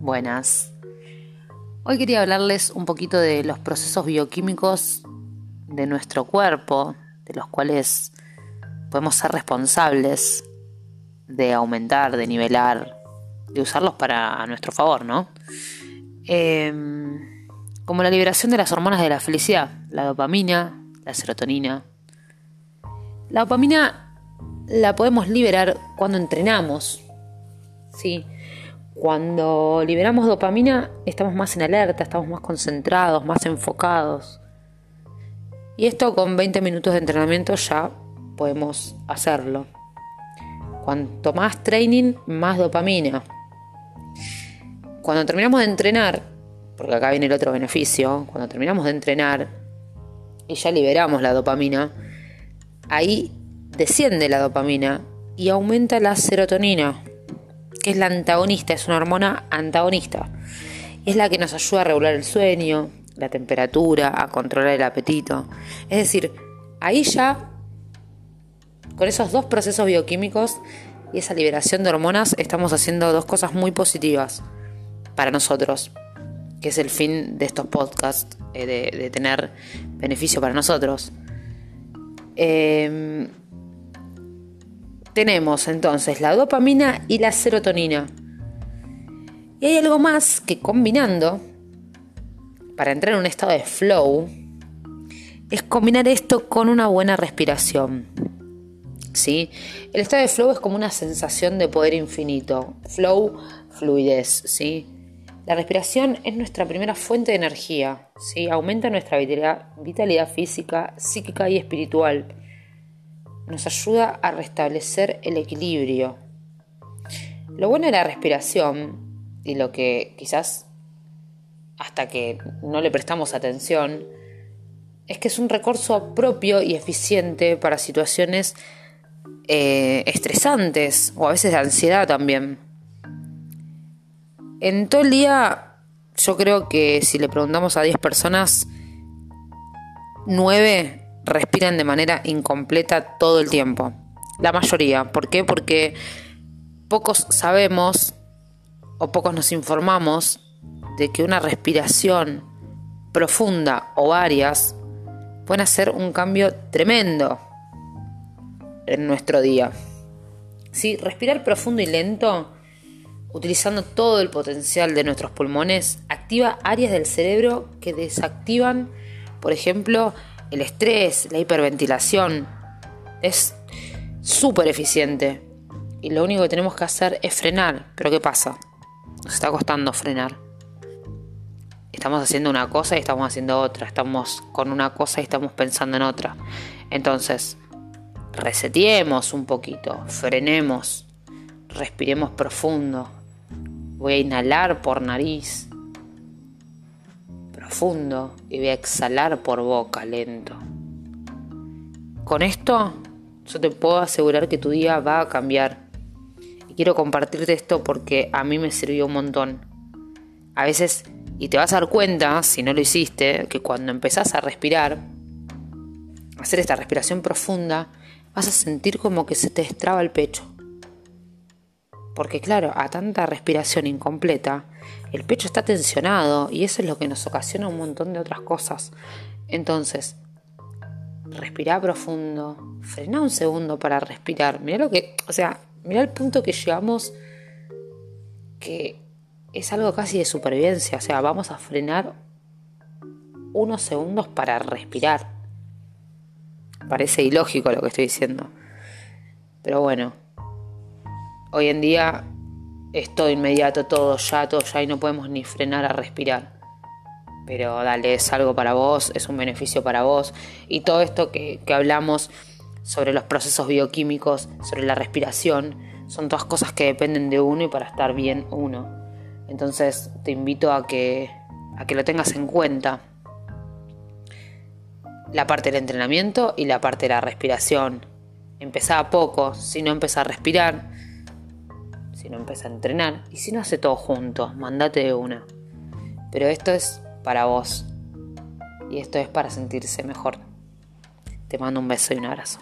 Buenas. Hoy quería hablarles un poquito de los procesos bioquímicos de nuestro cuerpo, de los cuales podemos ser responsables de aumentar, de nivelar, de usarlos para nuestro favor, ¿no? Em, como la liberación de las hormonas de la felicidad, la dopamina, la serotonina. La dopamina la podemos liberar cuando entrenamos, ¿sí? Cuando liberamos dopamina estamos más en alerta, estamos más concentrados, más enfocados. Y esto con 20 minutos de entrenamiento ya podemos hacerlo. Cuanto más training, más dopamina. Cuando terminamos de entrenar, porque acá viene el otro beneficio, cuando terminamos de entrenar y ya liberamos la dopamina, ahí desciende la dopamina y aumenta la serotonina, es la antagonista, es una hormona antagonista. Es la que nos ayuda a regular el sueño, la temperatura, a controlar el apetito. Es decir, ahí ya, con esos dos procesos bioquímicos y esa liberación de hormonas, estamos haciendo dos cosas muy positivas para nosotros, que es el fin de estos podcasts, eh, de, tener beneficio para nosotros. Eh, tenemos entonces la dopamina y la serotonina. Y hay algo más que combinando, para entrar en un estado de flow, es combinar esto con una buena respiración. ¿Sí? El estado de flow es como una sensación de poder infinito. Flow, fluidez. ¿sí? La respiración es nuestra primera fuente de energía. ¿sí? Aumenta nuestra vitalidad, vitalidad física, psíquica y espiritual nos ayuda a restablecer el equilibrio. Lo bueno de la respiración, y lo que quizás hasta que no le prestamos atención, es que es un recurso propio y eficiente para situaciones eh, estresantes o a veces de ansiedad también. En todo el día, yo creo que si le preguntamos a 10 personas, 9 respiran de manera incompleta todo el tiempo. La mayoría. ¿Por qué? Porque pocos sabemos o pocos nos informamos de que una respiración profunda o varias pueden hacer un cambio tremendo en nuestro día. ¿Sí? Respirar profundo y lento, utilizando todo el potencial de nuestros pulmones, activa áreas del cerebro que desactivan, por ejemplo, el estrés, la hiperventilación. Es súper eficiente. Y lo único que tenemos que hacer es frenar. Pero ¿qué pasa? Nos está costando frenar. Estamos haciendo una cosa y estamos haciendo otra. Estamos con una cosa y estamos pensando en otra. Entonces, reseteemos un poquito, frenemos, respiremos profundo. Voy a inhalar por nariz profundo y voy a exhalar por boca lento. Con esto yo te puedo asegurar que tu día va a cambiar. Y quiero compartirte esto porque a mí me sirvió un montón. A veces, y te vas a dar cuenta, si no lo hiciste, que cuando empezás a respirar, hacer esta respiración profunda, vas a sentir como que se te destraba el pecho. Porque claro, a tanta respiración incompleta, el pecho está tensionado y eso es lo que nos ocasiona un montón de otras cosas. Entonces, respira profundo, frena un segundo para respirar. Mira lo que, o sea, mira el punto que llegamos que es algo casi de supervivencia, o sea, vamos a frenar unos segundos para respirar. Parece ilógico lo que estoy diciendo. Pero bueno, Hoy en día es todo inmediato, todo ya, todo ya y no podemos ni frenar a respirar. Pero dale, es algo para vos, es un beneficio para vos. Y todo esto que, que hablamos sobre los procesos bioquímicos, sobre la respiración, son todas cosas que dependen de uno y para estar bien uno. Entonces te invito a que, a que lo tengas en cuenta. La parte del entrenamiento y la parte de la respiración. Empezá a poco, si no empezás a respirar, si no empieza a entrenar y si no hace todo junto, mandate de una. Pero esto es para vos y esto es para sentirse mejor. Te mando un beso y un abrazo.